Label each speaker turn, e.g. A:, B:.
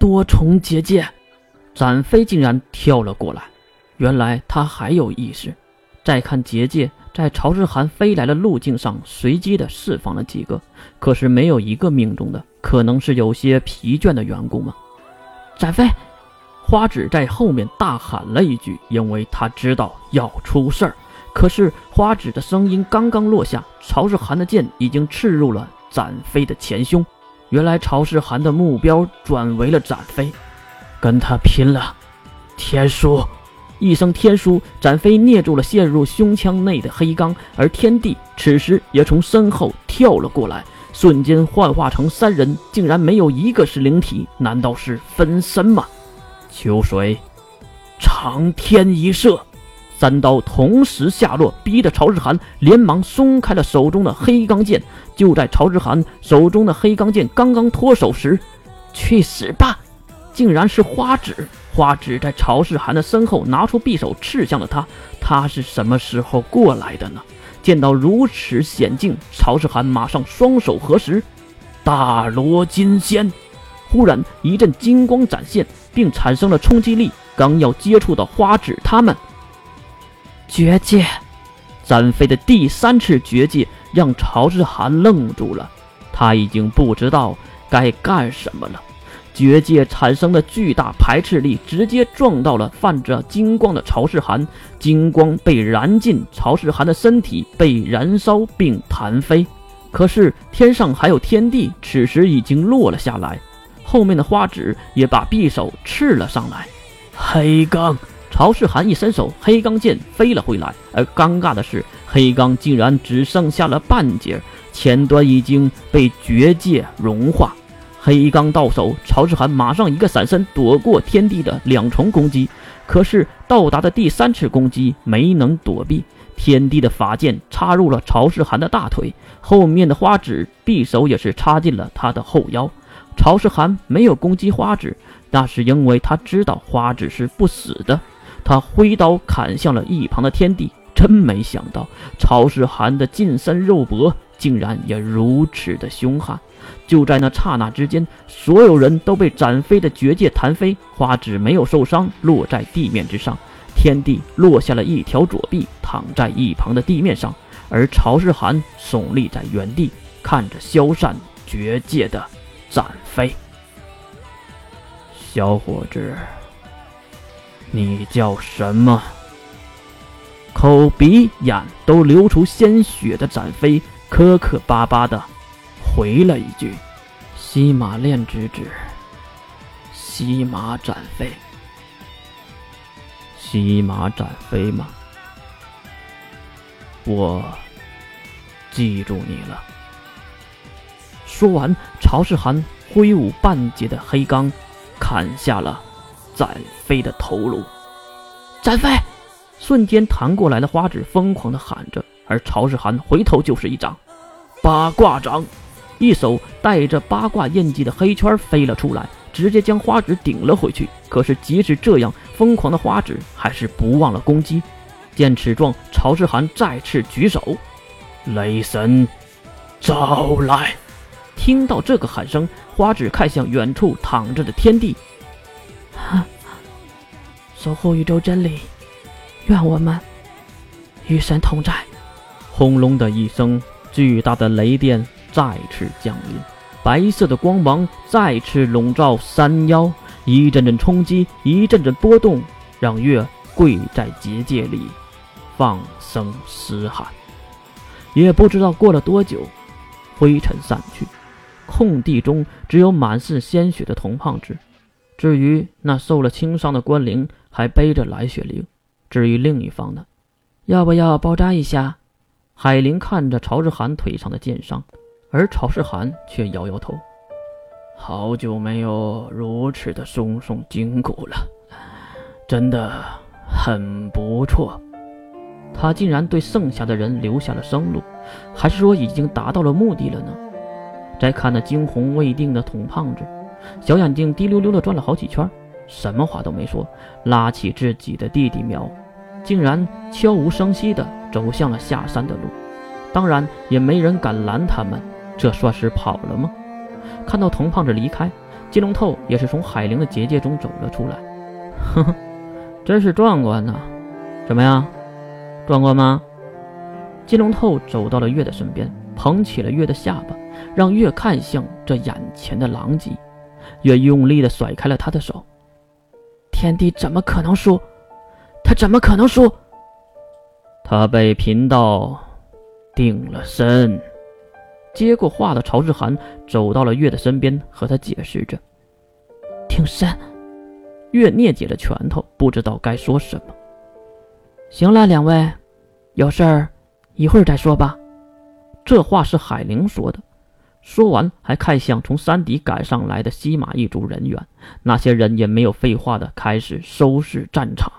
A: 多重结界！展飞竟然跳了过来，原来他还有意识。再看结界，在曹世涵飞来的路径上随机的释放了几个，可是没有一个命中的，可能是有些疲倦的缘故吗？展飞，花纸在后面大喊了一句，因为他知道要出事儿。可是花纸的声音刚刚落下，曹世涵的剑已经刺入了展飞的前胸。原来曹世涵的目标转为了展飞，跟他拼了！天书，一声天书，展飞捏住了陷入胸腔内的黑钢，而天地此时也从身后跳了过来，瞬间幻化成三人，竟然没有一个是灵体，难道是分身吗？秋水，长天一射。三刀同时下落，逼得曹志涵连忙松开了手中的黑钢剑。就在曹志涵手中的黑钢剑刚刚脱手时，去死吧！竟然是花纸！花纸在曹世涵的身后拿出匕首刺向了他。他是什么时候过来的呢？见到如此险境，曹世涵马上双手合十，大罗金仙。忽然一阵金光展现，并产生了冲击力，刚要接触到花纸，他们。绝界，展飞的第三次绝界让曹志涵愣住了，他已经不知道该干什么了。绝界产生的巨大排斥力直接撞到了泛着金光的曹世涵，金光被燃尽，曹世涵的身体被燃烧并弹飞。可是天上还有天地，此时已经落了下来，后面的花纸也把匕首刺了上来，黑钢。曹世涵一伸手，黑钢剑飞了回来。而尴尬的是，黑钢竟然只剩下了半截，前端已经被绝界融化。黑钢到手，曹世涵马上一个闪身，躲过天地的两重攻击。可是到达的第三次攻击没能躲避，天地的法剑插入了曹世涵的大腿，后面的花指匕首也是插进了他的后腰。曹世涵没有攻击花指，那是因为他知道花指是不死的。他挥刀砍向了一旁的天地，真没想到曹世涵的近身肉搏竟然也如此的凶悍。就在那刹那之间，所有人都被展飞的绝界弹飞，花纸没有受伤，落在地面之上。天地落下了一条左臂，躺在一旁的地面上，而曹世涵耸立在原地，看着消散绝界的展飞。小伙子。你叫什么？口鼻眼都流出鲜血的展飞，磕磕巴巴的回了一句：“西马炼之子，西马展飞。”西马展飞吗？我记住你了。说完，曹世涵挥舞半截的黑钢，砍下了。展飞的头颅，展飞！瞬间弹过来的花纸疯狂的喊着，而曹世涵回头就是一掌，八卦掌，一手带着八卦印记的黑圈飞了出来，直接将花纸顶了回去。可是即使这样，疯狂的花纸还是不忘了攻击。见此状，曹世涵再次举手，雷神，招来！听到这个喊声，花纸看向远处躺着的天地。守护宇宙真理，愿我们与神同在。轰隆的一声，巨大的雷电再次降临，白色的光芒再次笼罩山腰，一阵阵冲击，一阵阵波动，让月跪在结界里，放声嘶喊。也不知道过了多久，灰尘散去，空地中只有满是鲜血的铜胖子。至于那受了轻伤的关灵，还背着来雪灵。至于另一方呢，要不要包扎一下？海灵看着曹世涵腿上的剑伤，而曹世涵却摇摇头。好久没有如此的松松筋骨了，真的很不错。他竟然对剩下的人留下了生路，还是说已经达到了目的了呢？再看那惊魂未定的童胖子。小眼睛滴溜溜的转了好几圈，什么话都没说，拉起自己的弟弟苗，竟然悄无声息的走向了下山的路。当然，也没人敢拦他们。这算是跑了吗？看到童胖子离开，金龙透也是从海灵的结界中走了出来。呵呵，真是壮观呐！怎么样，壮观吗？金龙透走到了月的身边，捧起了月的下巴，让月看向这眼前的狼藉。月用力地甩开了他的手。天帝怎么可能输？他怎么可能输？他被贫道定了身。接过话的曹志涵走到了月的身边，和他解释着：“定身。”月捏紧了拳头，不知道该说什么。行了，两位，有事儿。一会儿再说吧，这话是海灵说的。说完，还看向从山底赶上来的西马一族人员。那些人也没有废话的，开始收拾战场。